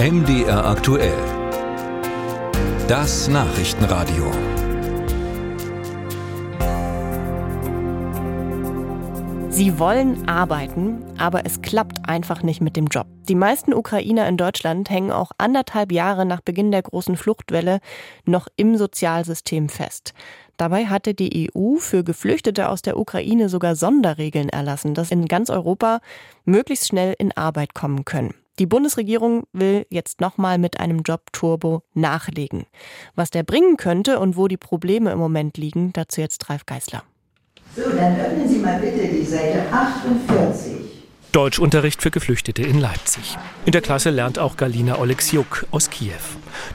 MDR aktuell. Das Nachrichtenradio. Sie wollen arbeiten, aber es klappt einfach nicht mit dem Job. Die meisten Ukrainer in Deutschland hängen auch anderthalb Jahre nach Beginn der großen Fluchtwelle noch im Sozialsystem fest. Dabei hatte die EU für Geflüchtete aus der Ukraine sogar Sonderregeln erlassen, dass in ganz Europa möglichst schnell in Arbeit kommen können. Die Bundesregierung will jetzt nochmal mit einem Job-Turbo nachlegen. Was der bringen könnte und wo die Probleme im Moment liegen, dazu jetzt Ralf Geißler. So, dann öffnen Sie mal bitte die Seite 48. Deutschunterricht für Geflüchtete in Leipzig. In der Klasse lernt auch Galina Oleksiuk aus Kiew.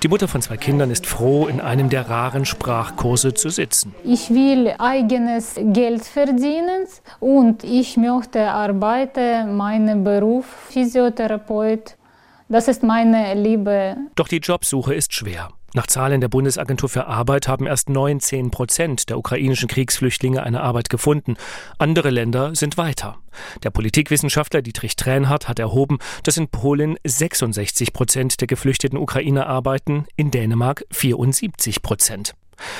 Die Mutter von zwei Kindern ist froh, in einem der raren Sprachkurse zu sitzen. Ich will eigenes Geld verdienen und ich möchte arbeiten, meinen Beruf Physiotherapeut. Das ist meine Liebe. Doch die Jobsuche ist schwer. Nach Zahlen der Bundesagentur für Arbeit haben erst 19 Prozent der ukrainischen Kriegsflüchtlinge eine Arbeit gefunden. Andere Länder sind weiter. Der Politikwissenschaftler Dietrich Tränhardt hat erhoben, dass in Polen 66 Prozent der geflüchteten Ukrainer arbeiten, in Dänemark 74 Prozent.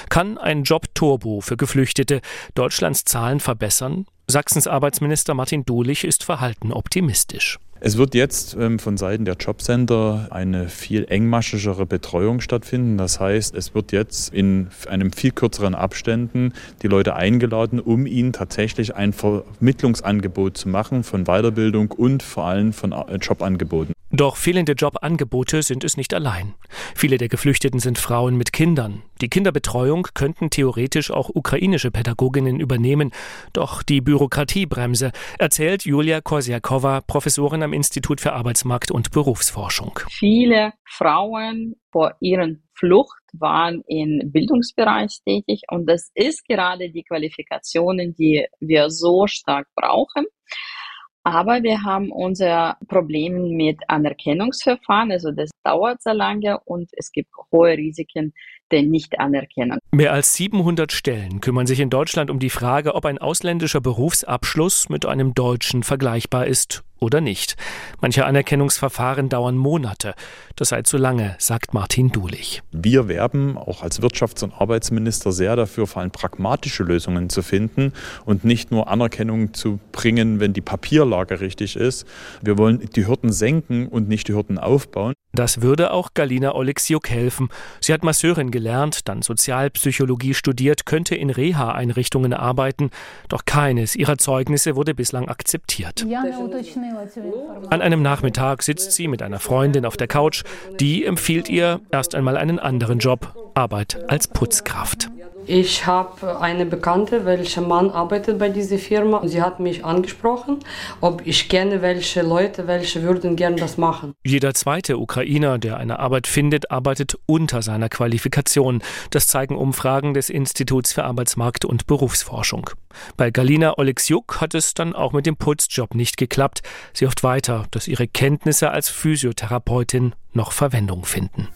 Kann ein Job-Turbo für Geflüchtete Deutschlands Zahlen verbessern? Sachsens Arbeitsminister Martin Dulich ist verhalten optimistisch. Es wird jetzt ähm, von Seiten der Jobcenter eine viel engmaschigere Betreuung stattfinden. Das heißt, es wird jetzt in einem viel kürzeren Abständen die Leute eingeladen, um ihnen tatsächlich ein Vermittlungsangebot zu machen von Weiterbildung und vor allem von äh, Jobangeboten. Doch fehlende Jobangebote sind es nicht allein. Viele der Geflüchteten sind Frauen mit Kindern. Die Kinderbetreuung könnten theoretisch auch ukrainische Pädagoginnen übernehmen. Doch die Bürokratiebremse, erzählt Julia Korsiakova, Professorin am Institut für Arbeitsmarkt und Berufsforschung. Viele Frauen vor ihren Flucht waren im Bildungsbereich tätig und das ist gerade die Qualifikationen, die wir so stark brauchen. Aber wir haben unser Problem mit Anerkennungsverfahren, also das dauert sehr lange und es gibt hohe Risiken der Nichtanerkennung. Mehr als 700 Stellen kümmern sich in Deutschland um die Frage, ob ein ausländischer Berufsabschluss mit einem deutschen vergleichbar ist oder nicht. Manche Anerkennungsverfahren dauern Monate. Das sei zu lange, sagt Martin Dulich. Wir werben auch als Wirtschafts- und Arbeitsminister sehr dafür, vor allem pragmatische Lösungen zu finden und nicht nur Anerkennung zu bringen, wenn die Papierlage richtig ist. Wir wollen die Hürden senken und nicht die Hürden aufbauen. Das würde auch Galina Oleksiuk helfen. Sie hat Masseurin gelernt, dann Sozialpsychologie studiert, könnte in Reha-Einrichtungen arbeiten, doch keines ihrer Zeugnisse wurde bislang akzeptiert. An einem Nachmittag sitzt sie mit einer Freundin auf der Couch, die empfiehlt ihr erst einmal einen anderen Job, Arbeit als Putzkraft. Ich habe eine Bekannte, welcher Mann arbeitet bei dieser Firma. Sie hat mich angesprochen, ob ich kenne welche Leute, welche würden gerne das machen. Jeder zweite Ukrainer, der eine Arbeit findet, arbeitet unter seiner Qualifikation. Das zeigen Umfragen des Instituts für Arbeitsmarkt und Berufsforschung. Bei Galina Oleksiuk hat es dann auch mit dem Putzjob nicht geklappt. Sie hofft weiter, dass ihre Kenntnisse als Physiotherapeutin noch Verwendung finden.